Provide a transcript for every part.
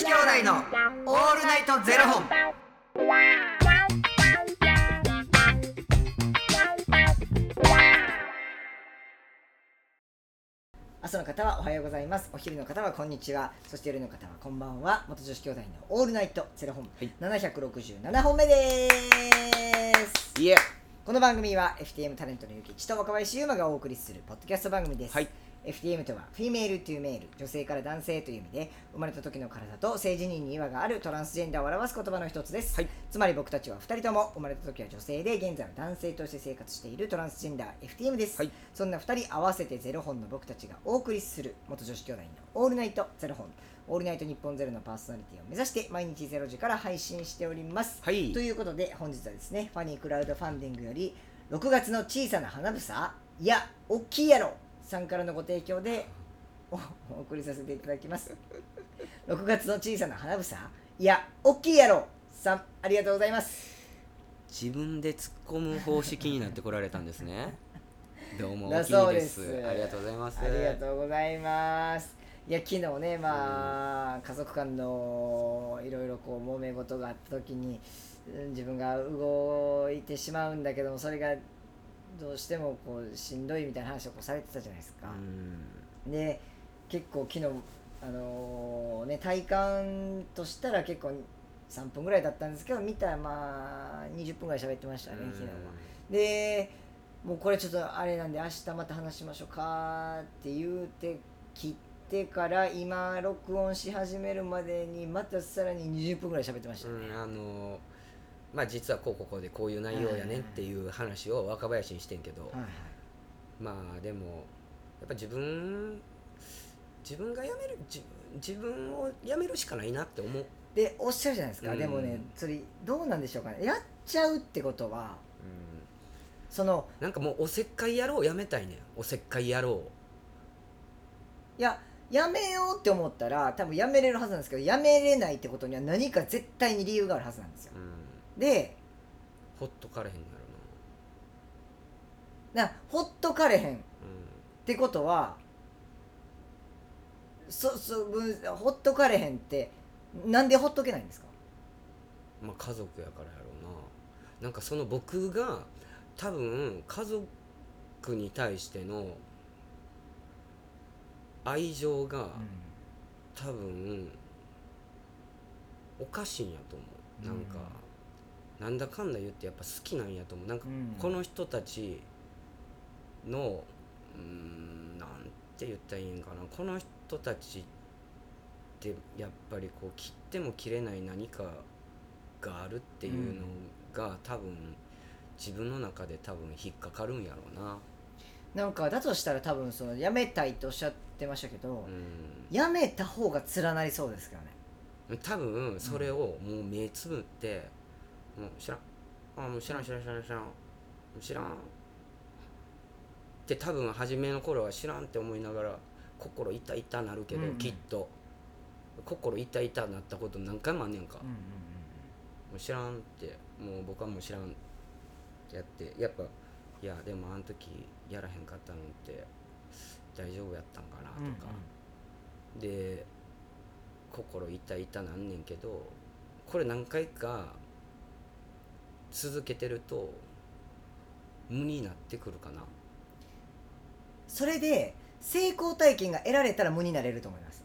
子兄弟のオールナイトゼロ本。朝の方はおはようございます。お昼の方はこんにちは。そして夜の方はこんばんは。元女子兄弟のオールナイトゼロ本、はい。767本目です。いえ。この番組は FTM タレントのゆきちと若林優馬がお送りするポッドキャスト番組です、はい FTM とはフィメールというメール女性から男性という意味で生まれた時の体と性自認に違和があるトランスジェンダーを表す言葉の一つです、はい。つまり僕たちは2人とも生まれた時は女性で現在は男性として生活しているトランスジェンダー FTM です、はい。そんな2人合わせてゼロ本の僕たちがお送りする元女子兄弟のオールナイトゼロ本。オールナイト日本ゼロのパーソナリティを目指して毎日ゼロ時から配信しております、はい。ということで本日はですねファニークラウドファンディングより6月の小さな花房いや大きいやろさんからのご提供でおお送りさせていただきます。6月の小さな花房。いや大きいやろさんありがとうございます。自分で突っ込む方式になってこられたんですね。どうもだ大きいです。すありがとうございます。ありがとうございます。いや昨日ねまあ家族間のいろいろこう揉め事があった時にうん自分が動いてしまうんだけどもそれがどうしてもこうしんどいみたいな話をこうされてたじゃないですか。う、ん。で結構昨日あのね体感としたら結構3分ぐらいだったんですけど見たらまあ20分ぐらい喋ってましたね昨日は。でもうこれちょっとあれなんで明日また話しましょうかって言うて切ってから今録音し始めるまでにまたさらに20分ぐらい喋ってましたね、うんあのまあ実はこうこうこうでこういう内容やねんっていう話を若林にしてんけど、はいはい。まあでもやっぱ自分自分が辞める自自分を辞めるしかないなって思う、でおっしゃるじゃないですか、うん。でもねそれどうなんでしょうかね。やっちゃうってことはそのなんかもうおせっかい野郎やめたいねん。おせっかい野郎いややめようって思ったら多分やめれるはずなんですけどやめれないってことには何か絶対に理由があるはずなんですよ。うんでほっとかれへんやろな。ほっとかれへん。っなてことはそそぶほっとかれへんってなんでほっとけないんですか？うんまあ家族やからやろうな。なんかその僕が多分家族に対しての愛情が多分おかしいんやと思う。なんか、なんだかんだ言ってやっぱ好きなんやと思う。なんかうん。この人たちのうーんなんて言ったらいいんかな。この人たちってやっぱりこう切っても切れない何かがあるっていうのが、多分自分の中で多分引っかかるんやろうな。なんかだとしたら多分そのやめたいっておっしゃってましたけど、うやめた方が連なりそうですけどね。ん多分それをもう目つぶってもう知らん。あもう知らん知らん知らん知らん。知らん。って多分初めの頃は知らんって思いながら心痛々なるけど、うん。うんきっと。心痛々なったこと何回もあんねんか、うんうんもう知らんってもう僕はもう知らんってやって。やっぱいやでもあの時やらへんかったのって大丈夫やったんかなとうんうん。か、で心痛々なんねんけどこれ何回か続けてると無になってくるかな。それで成功体験が得られたら無になれると思います。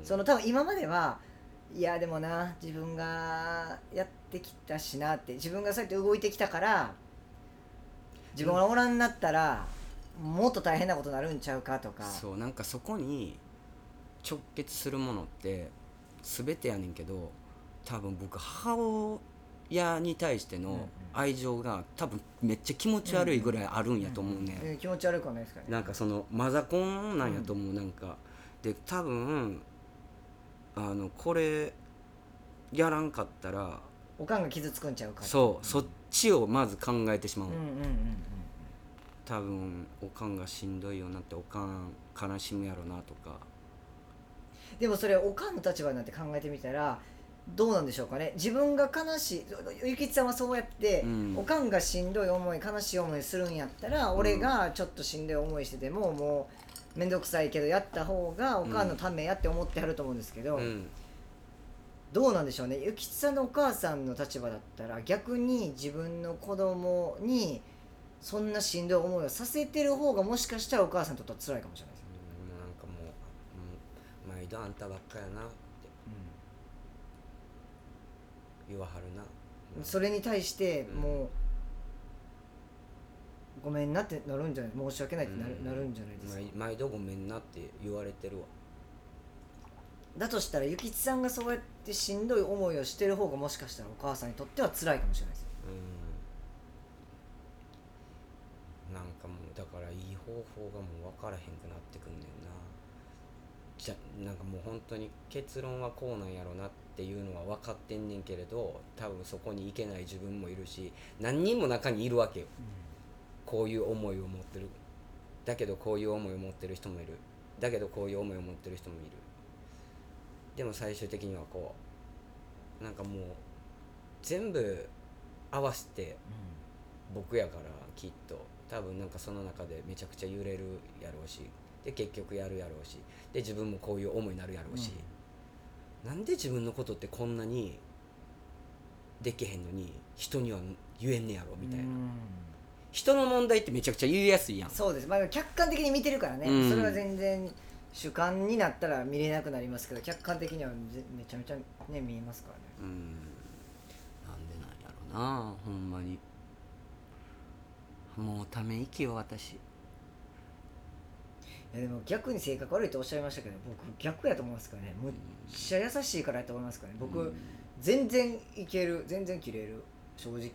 うん。その多分今まではいやでもな自分がやってきたしなって自分がそうやって動いてきたから自分がおらんなったらもっと大変なことになるんちゃうかとか。そうなんかそこに直結するものって全てやねんけど多分僕母親に対してうんうん。の愛情が多分めっちゃ気持ち悪いぐらいあるんやと思うね、んん。気持ち悪くはないですかね。なんかそのマザコンなんやと思う、なんかで多分あのこれやらんかったらおかんが傷つくんちゃうかそうそっちをまず考えてしまう、うんうんうんうん。多分おかんがしんどいよなっておかん悲しむやろなとか。でもそれおかんの立場になって考えてみたらどうなんでしょうかね。自分が悲しいゆきちさんはそうやって、うん。おかんがしんどい思い悲しい思いするんやったら、俺がちょっとしんどい思いしててももう面倒くさいけどやった方がおかんのためやって思ってはると思うんですけど、うん。どうなんでしょうね。諭吉さんのお母さんの立場だったら逆に自分の子供にそんなしんどい思いをさせてる方がもしかしたらお母さんにとっては辛いかもしれないです、うんなんかもう、うん、毎度あんたばっかやなって言わはるな。それに対してうん。もう、ごめんなってなるんじゃない？申し訳ないってなる,、うん。なるんじゃないですか、毎毎度ごめんなって言われてるわ。だとしたら諭吉さんがそうやってしんどい思いをしてる方がもしかしたらお母さんにとっては辛いかもしれないですうん。なんかもうだからいい方法がもう分からへんくなってくんねんな。じゃなんかもう本当に結論はこうなんやろなっていうのは分かってんねんけれど多分そこに行けない自分もいるし何人も中にいるわけよ。こういう思いを持ってる。だけどこういう思いを持ってる人もいる。だけどこういう思いを持ってる人もいる。でも最終的にはこうなんかもう全部合わせて僕やからきっと。多分なんかその中でめちゃくちゃ揺れるやろうし。で結局やるやろうし。で自分もこういう思いになるやろうし、なんで自分のことってこんなにできへんのに人には言えんねやろみたいな、うん。人の問題ってめちゃくちゃ言いやすいやん。そうです、まあ、客観的に見てるからね、うん。それは全然主観になったら見れなくなりますけど客観的にはぜめちゃめちゃね見えますからね。うん。なんでなんやろなほんまに。もうため息よ私でも逆に性格悪いとおっしゃいましたけど僕逆やと思いますからね。むっちゃ優しいからやと思いますからね。僕、うん。全然いける全然切れる。正直。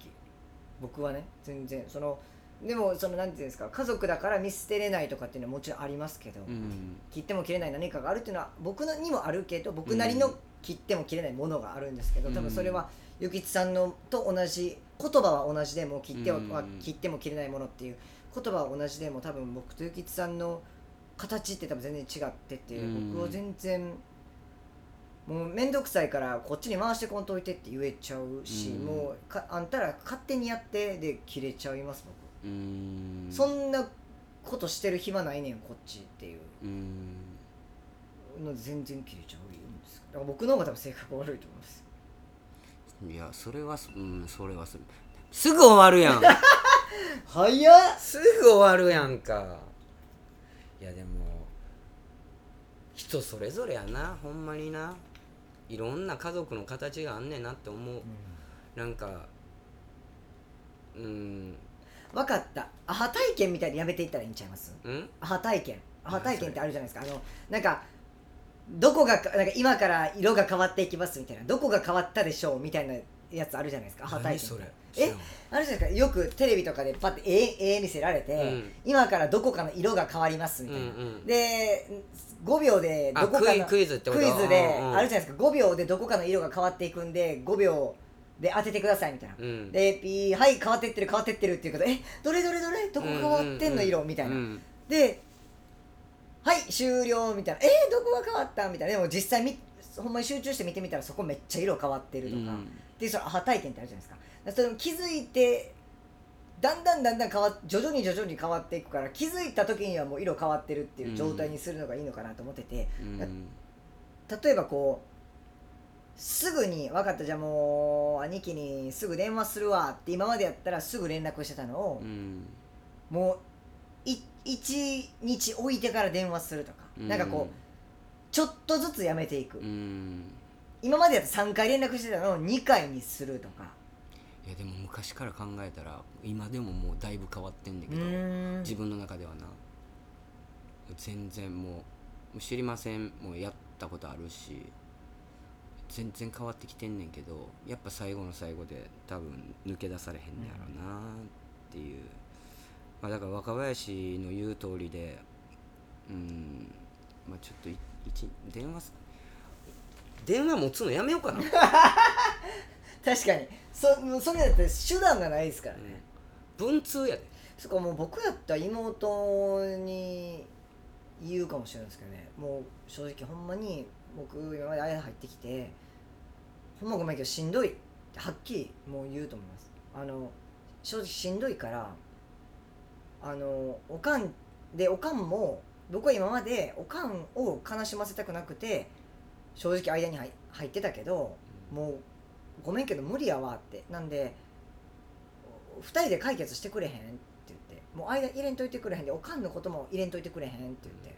僕はね全然。そのでもそのなんていうんですか家族だから見捨てれないとかっていうのはもちろんありますけど、うん切っても切れない何かがあるっていうのは僕のにもあるけど僕なりのうん切っても切れないものがあるんですけど、うん多分それは諭吉さんのと同じ言葉は同じでも切っては、うん切っても切れないものっていう言葉は同じでも多分僕と諭吉さんの形って多分全然違ってて、うん。僕は全然もう面倒くさいからこっちに回してこんといてって言えちゃうし、うん。もうかあんたら勝手にやってで切れちゃいます僕、うん。そんなことしてる暇ないねんこっちっていう。うん。ので全然切れちゃうんです。だから僕の方が多分性格悪いと思います。いやそれはそうんそれはすすぐ終わるやん。早っ。すぐ終わるやんかいやでも人それぞれやなほんまにな。いろんな家族の形があんねんなって思う。なんかうん。分かった。アハ体験みたいにやめていったらいいんちゃいます？うん？アハ体験。アハ体験ってあるじゃないですか。あのなんかどこがかなんか今から色が変わっていきますみたいな。どこが変わったでしょうみたいなやつあるじゃないですか体何験え？あるじゃないですか。よくテレビとかでパッて絵絵見せられて、うん。今からどこかの色が変わりますみたいな、うんうん。で5秒であどこかのクイズってこと？クイズであるじゃないですか。5秒でどこかの色が変わっていくんで5秒で当ててくださいみたいな、うん。でピーはい変わってってる変わってってるっていうことえ？どれどれどれ？どこ変わってんの色みたいな、うんではい終了みたいな。え？ー、どこが変わった？みたいな。でも実際みほんまに集中して見てみたらそこめっちゃ色変わってるとか、うんでそのアハ体験ってあるじゃないですか。それ気づいてだんだんだんだん変わっ徐々に徐々に変わっていくから気づいた時にはもう色変わってるっていう状態にするのがいいのかなと思ってて、うん。例えばこうすぐに分かったじゃあもう兄貴にすぐ電話するわって今までやったらすぐ連絡してたのをう、ん。もうい1日置いてから電話するとか、なんかこうちょっとずつやめていく、うん今までやったら3回連絡してたのを2回にするとか。いやでも昔から考えたら今でももうだいぶ変わってんだけどん。自分の中ではな。全然もう知りません。もうやったことあるし全然変わってきてんねんけどやっぱ最後の最後で多分抜け出されへんねやろなっていう、まあ、だから若林の言う通りでうんまあちょっとい一電話す電話持つのやめようかな、確かに。そそれだって手段がないですからね、文通やで。そこもう僕やったら妹に言うかもしれないですけどね。もう正直ほんまに僕今まで間入ってきてほんまごめんけどしんどいってはっきりもう言うと思います。あの正直しんどいからあのおかんでおかんも僕は今までおかんを悲しませたくなくて正直間に入入ってたけどもうごめんけど無理やわって。なんで2人で解決してくれへんって言ってもう間入れんといてくれへんでおかんのことも入れんといてくれへんって言って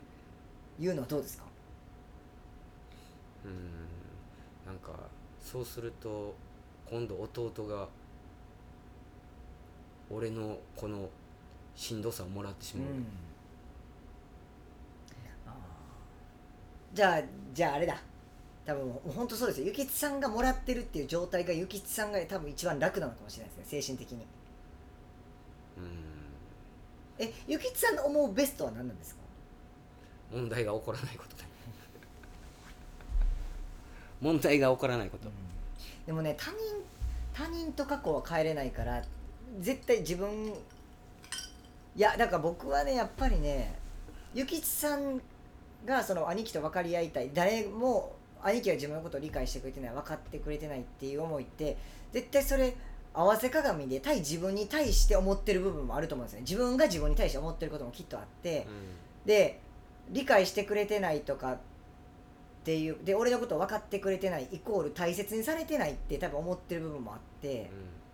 言うのはどうですか？うん。なんかそうすると今度弟が俺のこのしんどさをもらってしまう、あー。じゃあじゃああれだ多分もう本当そうですよ。諭吉さんがもらってるっていう状態が諭吉さんが多分一番楽なのかもしれないですね精神的に。うん。え諭吉さんの思うベストは何なんですか？問題が起こらないことだ 問題が起こらないこと、でもね他人他人と過去は変えれないから絶対自分いやだから僕はねやっぱりね諭吉さんがその兄貴と分かり合いたい。誰も兄貴は自分のことを理解してくれてない分かってくれてないっていう思いって絶対それ合わせ鏡で対自分に対して思ってる部分もあると思うんですよね。自分が自分に対して思ってることもきっとあって、で理解してくれてないとかっていうで俺のことを分かってくれてないイコール大切にされてないって多分思ってる部分もあって、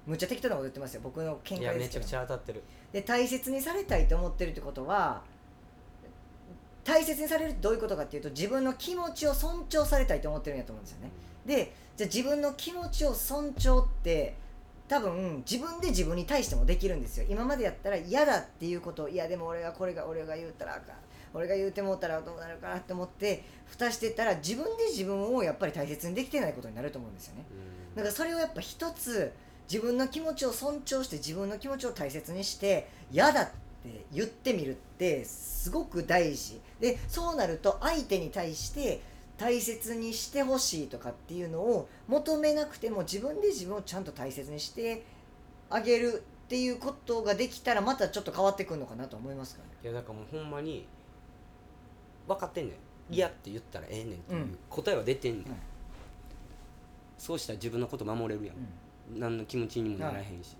むっちゃ適当なこと言ってますよ。僕の見解ですけど。めちゃくちゃ当たってる。で大切にされたいと思ってるってことは大切にされるってどういうことかっていうと自分の気持ちを尊重されたいと思ってるんやと思うんですよね。でじゃあ自分の気持ちを尊重って多分自分で自分に対してもできるんですよ。今までやったら嫌だっていうことをいやでも俺がこれが俺が言うたらあかん。俺が言うてもうたらどうなるかなって思って蓋してったら自分で自分をやっぱり大切にできてないことになると思うんですよね。うん。だからそれをやっぱ一つ自分の気持ちを尊重して自分の気持ちを大切にして嫌だって言ってみるってすごく大事。でそうなると相手に対して大切にしてほしいとかっていうのを求めなくても自分で自分をちゃんと大切にしてあげるっていうことができたらまたちょっと変わってくるのかなと思いますからね。いやだからもうほんまに分かってんねん。嫌って言ったらええねんっていううん答えは出てんねん、うん。そうしたら自分のこと守れるやん、うん。何の気持ちにもならへんし、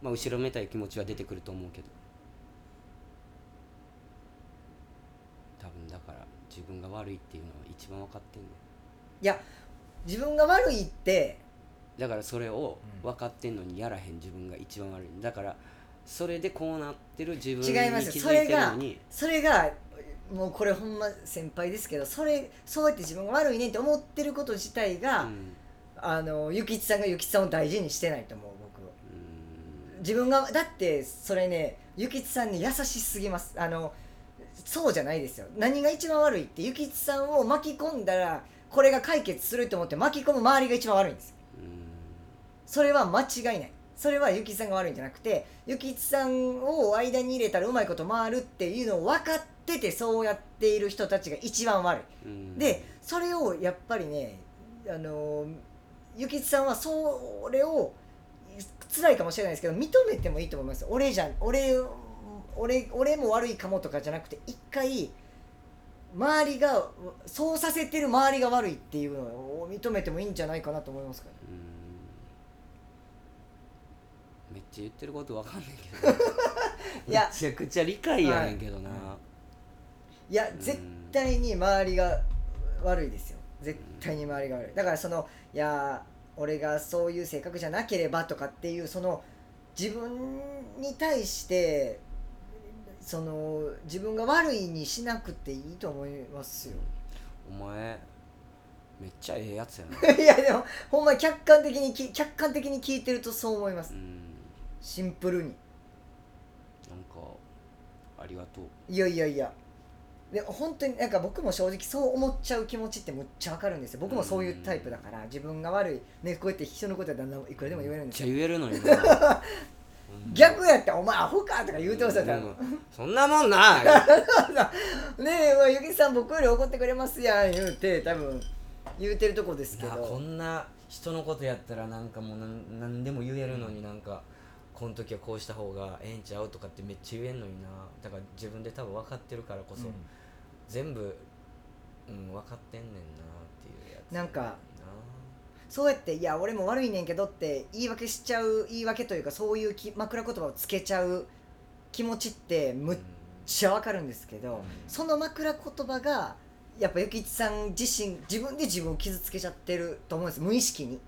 まあ後ろめたい気持ちは出てくると思うけどだから自分が悪いっていうのは一番分かってんねいや自分が悪いってんだからそれをうん分かってんのにやらへん自分が一番悪いだからそれでこうなってる自分に違いますよ気づいてるそれがのにそれがもうこれほんま先輩ですけどそれそうやって自分が悪いねって思ってること自体が、うん。あのゆきちさんがゆきちさんを大事にしてないと思う僕うん。自分がだってそれねゆきちさんに優しすぎます。あのそうじゃないですよ。何が一番悪いってゆきちさんを巻き込んだらこれが解決すると思って巻き込む周りが一番悪いんです。それは間違いない。それはゆきちさんが悪いんじゃなくてゆきちさんを間に入れたらうまいこと回るっていうのを分かっててそうやっている人たちが一番悪い。うん。でそれをやっぱりねあのゆきちさんはそれを辛いかもしれないですけど認めてもいいと思います。俺じゃん俺俺俺も悪いかもとかじゃなくて一回周りがそうさせてる周りが悪いっていうのを認めてもいいんじゃないかなと思いますからうん。めっちゃ言ってることわかんないけど。いや。めちゃくちゃ理解やねんけどな、い。や絶対に周りが悪いですよ。絶対に周りが悪い。だからそのいや俺がそういう性格じゃなければとかっていうその自分に対してその自分が悪いにしなくていいと思いますよ。お前めっちゃええやつやな。いやでもほんまに客観的にき客観的に聞いてるとそう思います。うん。シンプルに。なんかありがとう。いやいやいや。で本当になんか僕も正直そう思っちゃう気持ちってむっちゃわかるんですよ。僕もそういうタイプだから自分が悪いねこうやって人のことはだんだんいくらでも言えるんめっちですよゃ言えるのにな。う ん逆やったら「お前アホか」とか言うてました多分。うん。そんなもんな。いねえ、まあ、ゆきさん僕より怒ってくれますやん言うて多分言うてるとこですけなこどんな人のことやったらなんかもうなんなんでも言えるのになんかこの時はこうした方がええんちゃうとかってめっちゃ言えんのにな。だから自分で多分分かってるからこそ、うん。全部、うん、分かってんねんなっていうやつ。なんかなそうやって「いや俺も悪いねんけど」って言い訳しちゃう言い訳というかそういうき枕言葉をつけちゃう気持ちってむっちゃわかるんですけど、うん。その枕言葉がやっぱゆきちさん自身自分で自分を傷つけちゃってると思うんです。無意識に。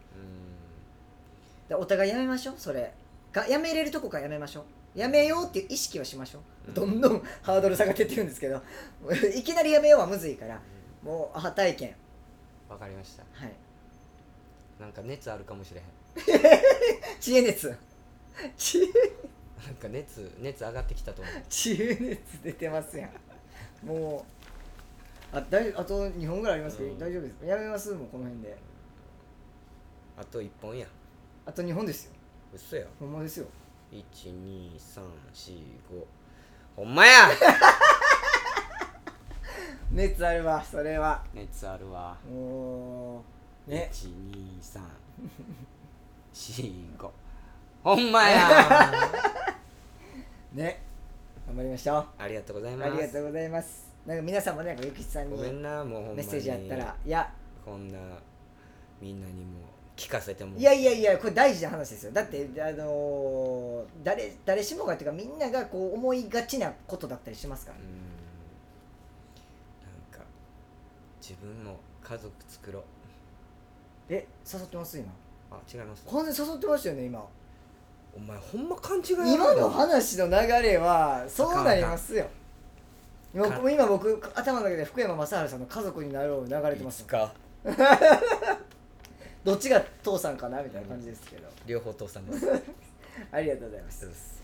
でお互いやめましょうそれ。がやめれるとこからやめましょう。やめようっていう意識はしましょう、うん。どんどん ハードル下がってってるんですけど いきなりやめようはむずいからもうアハ体験。わかりました。はいなんか熱あるかもしれへん。知恵熱。知恵。なんか熱熱上がってきたと思う。知恵熱出てますやん。もうあだいあと2本ぐらいありますけど、うん。大丈夫です。かやめますもうこの辺で。あと1本や。あと2本ですよ。嘘や。ほんまですよ。12345ほんまや！熱あるわそれは。熱あるわ。もうね。12345ほんまや。ね。頑張りましょう。ありがとうございます。ありがとうございます。なんか皆さんもねゆきちさんにメッセージやったら。いや。こんなみんなにも聞かせても。いやいやいやこれ大事な話ですよ。だってあのー誰誰しもがっていうかみんながこう思いがちなことだったりしますから。う、ん。なんか自分も家族作ろうえ誘ってます今？あ違います。完全に誘ってましたよね今。お前ほんま勘違いやな。今の話の流れはそうなりますよ。今か今僕頭の中で福山雅治さんの「家族になろう」流れてます。か。どっちが父さんかなみたいな感じですけど、両方父さんです。ありがとうございます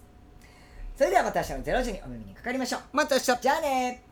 それではまた明日の0時にお耳にかかりましょう。また明日。じゃあね